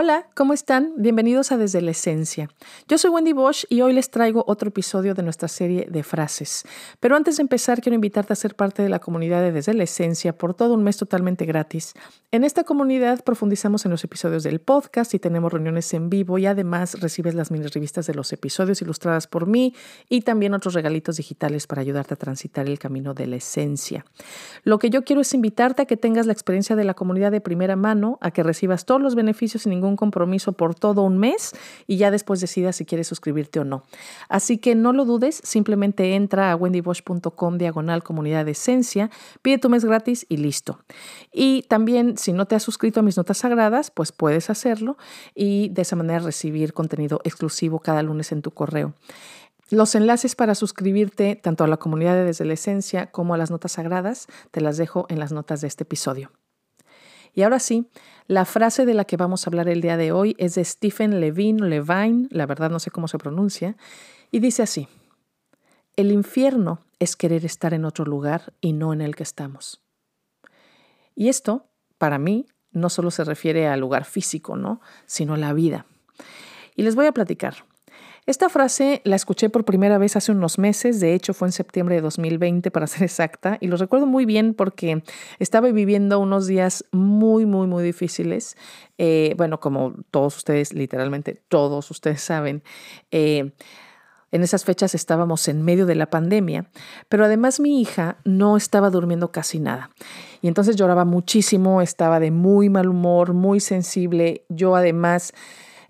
Hola, ¿cómo están? Bienvenidos a Desde la Esencia. Yo soy Wendy Bosch y hoy les traigo otro episodio de nuestra serie de frases. Pero antes de empezar, quiero invitarte a ser parte de la comunidad de Desde la Esencia por todo un mes totalmente gratis. En esta comunidad profundizamos en los episodios del podcast y tenemos reuniones en vivo y además recibes las mini revistas de los episodios ilustradas por mí y también otros regalitos digitales para ayudarte a transitar el camino de la esencia. Lo que yo quiero es invitarte a que tengas la experiencia de la comunidad de primera mano, a que recibas todos los beneficios sin ningún compromiso por todo un mes y ya después decidas si quieres suscribirte o no. Así que no lo dudes, simplemente entra a wendybosch.com diagonal comunidad de esencia, pide tu mes gratis y listo. Y también si no te has suscrito a mis notas sagradas, pues puedes hacerlo y de esa manera recibir contenido exclusivo cada lunes en tu correo. Los enlaces para suscribirte tanto a la comunidad de Desde la Esencia como a las notas sagradas te las dejo en las notas de este episodio. Y ahora sí, la frase de la que vamos a hablar el día de hoy es de Stephen Levine, Levine, la verdad no sé cómo se pronuncia, y dice así, el infierno es querer estar en otro lugar y no en el que estamos. Y esto para mí, no solo se refiere al lugar físico, ¿no? sino a la vida. Y les voy a platicar. Esta frase la escuché por primera vez hace unos meses, de hecho fue en septiembre de 2020 para ser exacta, y lo recuerdo muy bien porque estaba viviendo unos días muy, muy, muy difíciles. Eh, bueno, como todos ustedes, literalmente todos ustedes saben. Eh, en esas fechas estábamos en medio de la pandemia, pero además mi hija no estaba durmiendo casi nada. Y entonces lloraba muchísimo, estaba de muy mal humor, muy sensible. Yo además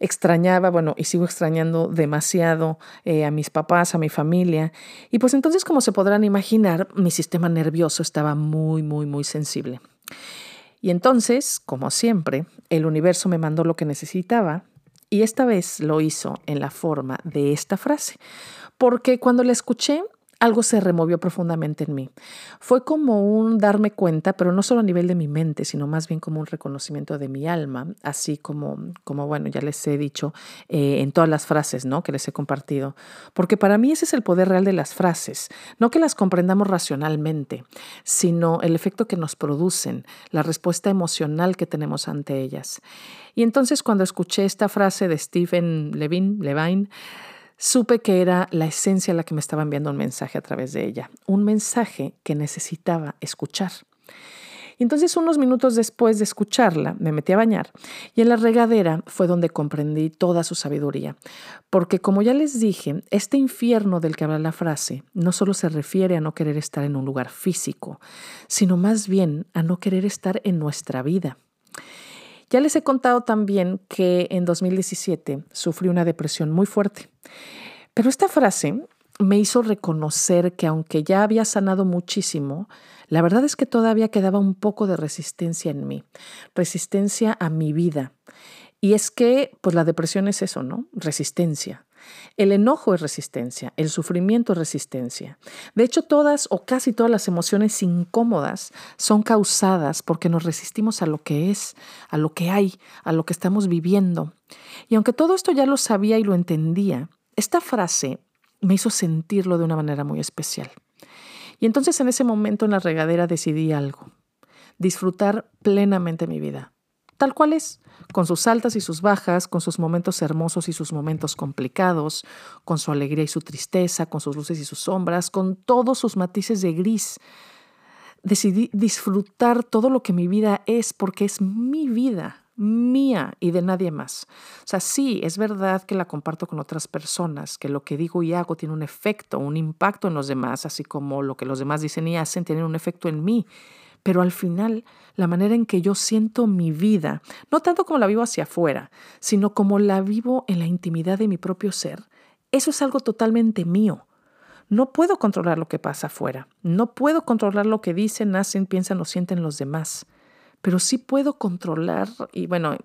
extrañaba, bueno, y sigo extrañando demasiado eh, a mis papás, a mi familia. Y pues entonces, como se podrán imaginar, mi sistema nervioso estaba muy, muy, muy sensible. Y entonces, como siempre, el universo me mandó lo que necesitaba y esta vez lo hizo en la forma de esta frase, porque cuando la escuché algo se removió profundamente en mí. Fue como un darme cuenta, pero no solo a nivel de mi mente, sino más bien como un reconocimiento de mi alma, así como, como bueno, ya les he dicho eh, en todas las frases ¿no? que les he compartido. Porque para mí ese es el poder real de las frases, no que las comprendamos racionalmente, sino el efecto que nos producen, la respuesta emocional que tenemos ante ellas. Y entonces cuando escuché esta frase de Stephen Levine, Levine, supe que era la esencia la que me estaba enviando un mensaje a través de ella, un mensaje que necesitaba escuchar. entonces unos minutos después de escucharla, me metí a bañar y en la regadera fue donde comprendí toda su sabiduría. Porque como ya les dije, este infierno del que habla la frase no solo se refiere a no querer estar en un lugar físico, sino más bien a no querer estar en nuestra vida. Ya les he contado también que en 2017 sufrí una depresión muy fuerte, pero esta frase me hizo reconocer que aunque ya había sanado muchísimo, la verdad es que todavía quedaba un poco de resistencia en mí, resistencia a mi vida. Y es que, pues la depresión es eso, ¿no? Resistencia. El enojo es resistencia, el sufrimiento es resistencia. De hecho, todas o casi todas las emociones incómodas son causadas porque nos resistimos a lo que es, a lo que hay, a lo que estamos viviendo. Y aunque todo esto ya lo sabía y lo entendía, esta frase me hizo sentirlo de una manera muy especial. Y entonces en ese momento en la regadera decidí algo, disfrutar plenamente mi vida, tal cual es, con sus altas y sus bajas, con sus momentos hermosos y sus momentos complicados, con su alegría y su tristeza, con sus luces y sus sombras, con todos sus matices de gris. Decidí disfrutar todo lo que mi vida es porque es mi vida, mía y de nadie más. O sea, sí, es verdad que la comparto con otras personas, que lo que digo y hago tiene un efecto, un impacto en los demás, así como lo que los demás dicen y hacen tiene un efecto en mí pero al final la manera en que yo siento mi vida, no tanto como la vivo hacia afuera, sino como la vivo en la intimidad de mi propio ser, eso es algo totalmente mío. No puedo controlar lo que pasa afuera, no puedo controlar lo que dicen, hacen, piensan o sienten los demás, pero sí puedo controlar, y bueno,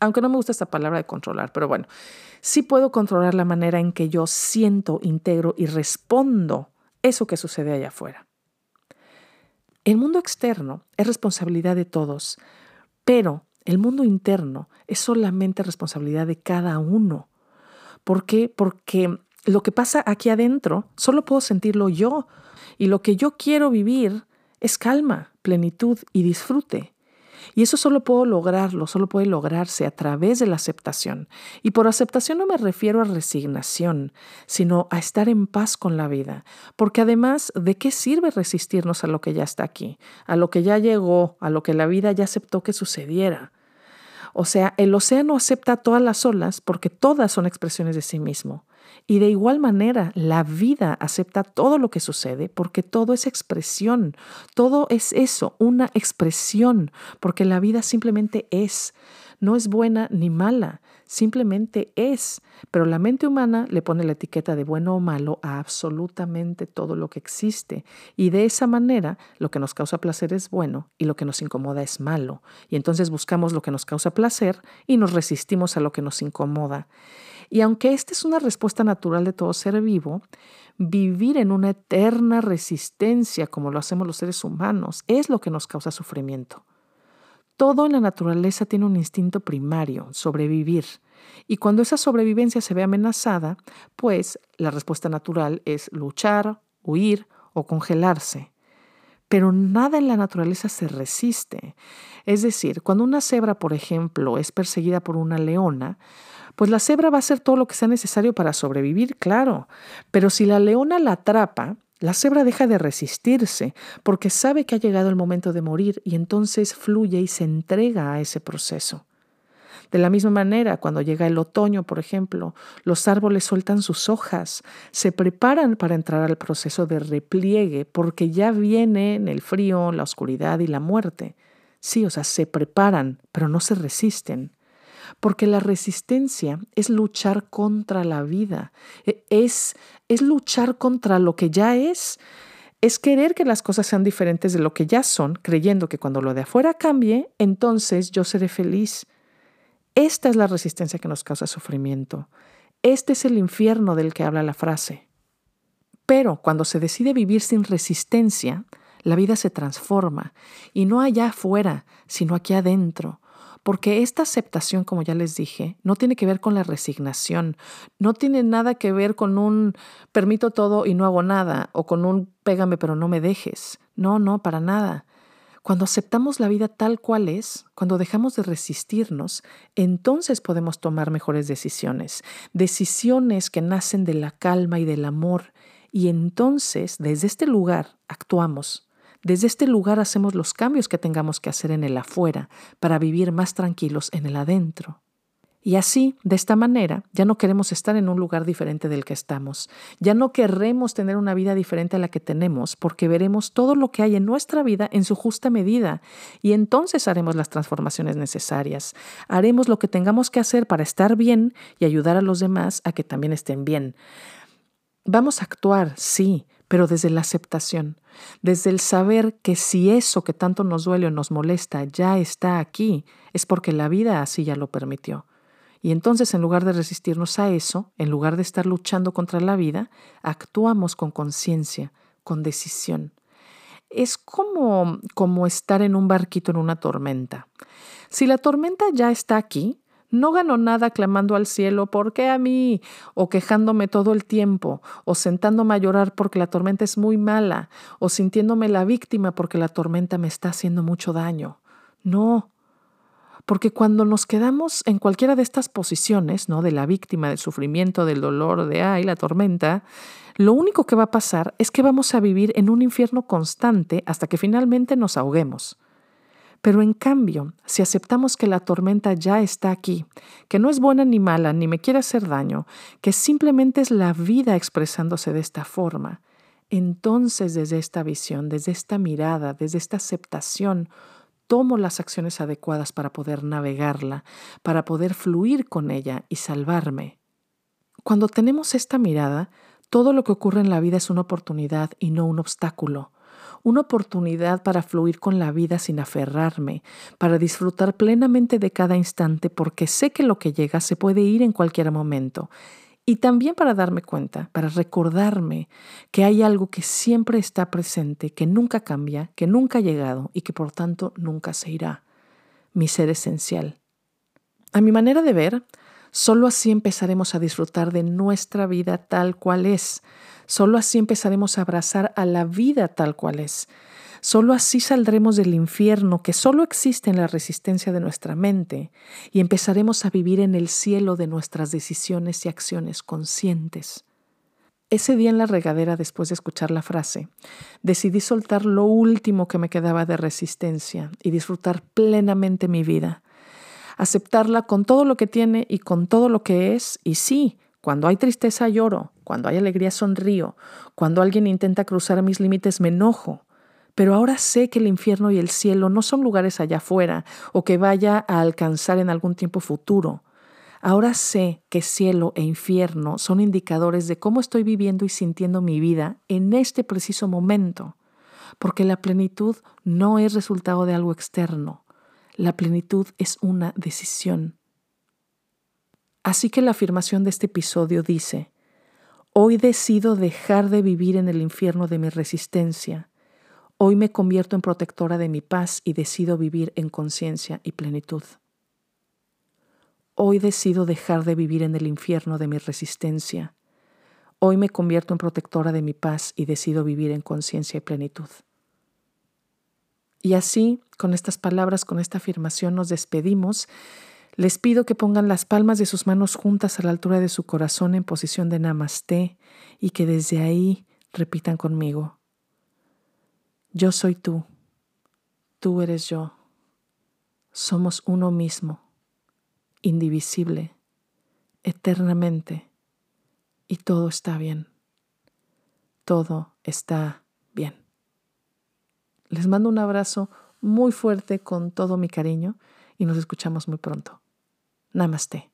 aunque no me gusta esta palabra de controlar, pero bueno, sí puedo controlar la manera en que yo siento, integro y respondo eso que sucede allá afuera. El mundo externo es responsabilidad de todos, pero el mundo interno es solamente responsabilidad de cada uno. ¿Por qué? Porque lo que pasa aquí adentro solo puedo sentirlo yo y lo que yo quiero vivir es calma, plenitud y disfrute. Y eso solo puedo lograrlo, solo puede lograrse a través de la aceptación. Y por aceptación no me refiero a resignación, sino a estar en paz con la vida. Porque además, ¿de qué sirve resistirnos a lo que ya está aquí, a lo que ya llegó, a lo que la vida ya aceptó que sucediera? O sea, el océano acepta todas las olas porque todas son expresiones de sí mismo. Y de igual manera, la vida acepta todo lo que sucede porque todo es expresión, todo es eso, una expresión, porque la vida simplemente es, no es buena ni mala, simplemente es. Pero la mente humana le pone la etiqueta de bueno o malo a absolutamente todo lo que existe. Y de esa manera, lo que nos causa placer es bueno y lo que nos incomoda es malo. Y entonces buscamos lo que nos causa placer y nos resistimos a lo que nos incomoda. Y aunque esta es una respuesta natural de todo ser vivo, vivir en una eterna resistencia como lo hacemos los seres humanos es lo que nos causa sufrimiento. Todo en la naturaleza tiene un instinto primario, sobrevivir. Y cuando esa sobrevivencia se ve amenazada, pues la respuesta natural es luchar, huir o congelarse. Pero nada en la naturaleza se resiste. Es decir, cuando una cebra, por ejemplo, es perseguida por una leona, pues la cebra va a hacer todo lo que sea necesario para sobrevivir, claro, pero si la leona la atrapa, la cebra deja de resistirse porque sabe que ha llegado el momento de morir y entonces fluye y se entrega a ese proceso. De la misma manera, cuando llega el otoño, por ejemplo, los árboles sueltan sus hojas, se preparan para entrar al proceso de repliegue porque ya viene el frío, la oscuridad y la muerte. Sí, o sea, se preparan, pero no se resisten porque la resistencia es luchar contra la vida, e, es, es luchar contra lo que ya es, es querer que las cosas sean diferentes de lo que ya son, creyendo que cuando lo de afuera cambie, entonces yo seré feliz. Esta es la resistencia que nos causa sufrimiento. Este es el infierno del que habla la frase. Pero cuando se decide vivir sin resistencia, la vida se transforma, y no allá afuera, sino aquí adentro, porque esta aceptación, como ya les dije, no tiene que ver con la resignación, no tiene nada que ver con un permito todo y no hago nada, o con un pégame pero no me dejes. No, no, para nada. Cuando aceptamos la vida tal cual es, cuando dejamos de resistirnos, entonces podemos tomar mejores decisiones, decisiones que nacen de la calma y del amor, y entonces desde este lugar actuamos desde este lugar hacemos los cambios que tengamos que hacer en el afuera para vivir más tranquilos en el adentro. Y así, de esta manera, ya no queremos estar en un lugar diferente del que estamos. Ya no querremos tener una vida diferente a la que tenemos porque veremos todo lo que hay en nuestra vida en su justa medida y entonces haremos las transformaciones necesarias. Haremos lo que tengamos que hacer para estar bien y ayudar a los demás a que también estén bien. Vamos a actuar, sí, pero desde la aceptación, desde el saber que si eso que tanto nos duele o nos molesta ya está aquí, es porque la vida así ya lo permitió. Y entonces en lugar de resistirnos a eso, en lugar de estar luchando contra la vida, actuamos con conciencia, con decisión. Es como, como estar en un barquito en una tormenta. Si la tormenta ya está aquí, no gano nada clamando al cielo, ¿por qué a mí? o quejándome todo el tiempo, o sentándome a llorar porque la tormenta es muy mala, o sintiéndome la víctima porque la tormenta me está haciendo mucho daño. No, porque cuando nos quedamos en cualquiera de estas posiciones, ¿no? De la víctima, del sufrimiento, del dolor, de ay, la tormenta, lo único que va a pasar es que vamos a vivir en un infierno constante hasta que finalmente nos ahoguemos. Pero en cambio, si aceptamos que la tormenta ya está aquí, que no es buena ni mala, ni me quiere hacer daño, que simplemente es la vida expresándose de esta forma, entonces desde esta visión, desde esta mirada, desde esta aceptación, tomo las acciones adecuadas para poder navegarla, para poder fluir con ella y salvarme. Cuando tenemos esta mirada, todo lo que ocurre en la vida es una oportunidad y no un obstáculo una oportunidad para fluir con la vida sin aferrarme, para disfrutar plenamente de cada instante porque sé que lo que llega se puede ir en cualquier momento. Y también para darme cuenta, para recordarme que hay algo que siempre está presente, que nunca cambia, que nunca ha llegado y que por tanto nunca se irá. Mi ser esencial. A mi manera de ver, solo así empezaremos a disfrutar de nuestra vida tal cual es, Solo así empezaremos a abrazar a la vida tal cual es. Solo así saldremos del infierno que solo existe en la resistencia de nuestra mente y empezaremos a vivir en el cielo de nuestras decisiones y acciones conscientes. Ese día en la regadera, después de escuchar la frase, decidí soltar lo último que me quedaba de resistencia y disfrutar plenamente mi vida. Aceptarla con todo lo que tiene y con todo lo que es, y sí, cuando hay tristeza lloro, cuando hay alegría sonrío, cuando alguien intenta cruzar mis límites me enojo, pero ahora sé que el infierno y el cielo no son lugares allá afuera o que vaya a alcanzar en algún tiempo futuro. Ahora sé que cielo e infierno son indicadores de cómo estoy viviendo y sintiendo mi vida en este preciso momento, porque la plenitud no es resultado de algo externo, la plenitud es una decisión. Así que la afirmación de este episodio dice, Hoy decido dejar de vivir en el infierno de mi resistencia Hoy me convierto en protectora de mi paz y decido vivir en conciencia y plenitud. Hoy decido dejar de vivir en el infierno de mi resistencia. Hoy me convierto en protectora de mi paz y decido vivir en conciencia y plenitud. Y así, con estas palabras, con esta afirmación, nos despedimos. Les pido que pongan las palmas de sus manos juntas a la altura de su corazón en posición de namaste y que desde ahí repitan conmigo. Yo soy tú, tú eres yo. Somos uno mismo, indivisible, eternamente, y todo está bien. Todo está. Les mando un abrazo muy fuerte con todo mi cariño y nos escuchamos muy pronto. Namaste.